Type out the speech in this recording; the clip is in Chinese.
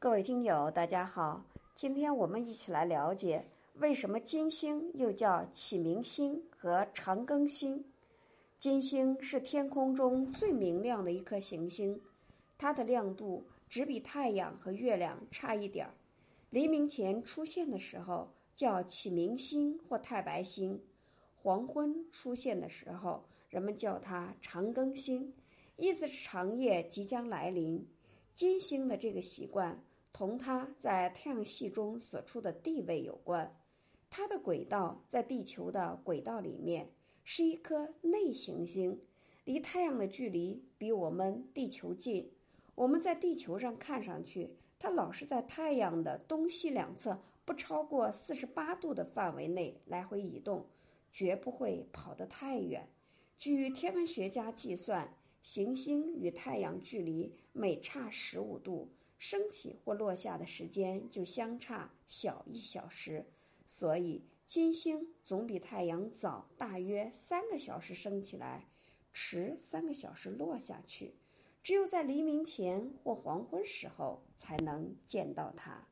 各位听友，大家好，今天我们一起来了解为什么金星又叫启明星和长庚星。金星是天空中最明亮的一颗行星，它的亮度只比太阳和月亮差一点儿。黎明前出现的时候叫启明星或太白星，黄昏出现的时候人们叫它长庚星，意思是长夜即将来临。金星的这个习惯同它在太阳系中所处的地位有关。它的轨道在地球的轨道里面，是一颗内行星，离太阳的距离比我们地球近。我们在地球上看上去。它老是在太阳的东西两侧不超过四十八度的范围内来回移动，绝不会跑得太远。据天文学家计算，行星与太阳距离每差十五度，升起或落下的时间就相差小一小时。所以，金星总比太阳早大约三个小时升起来，迟三个小时落下去。只有在黎明前或黄昏时候才能见到它。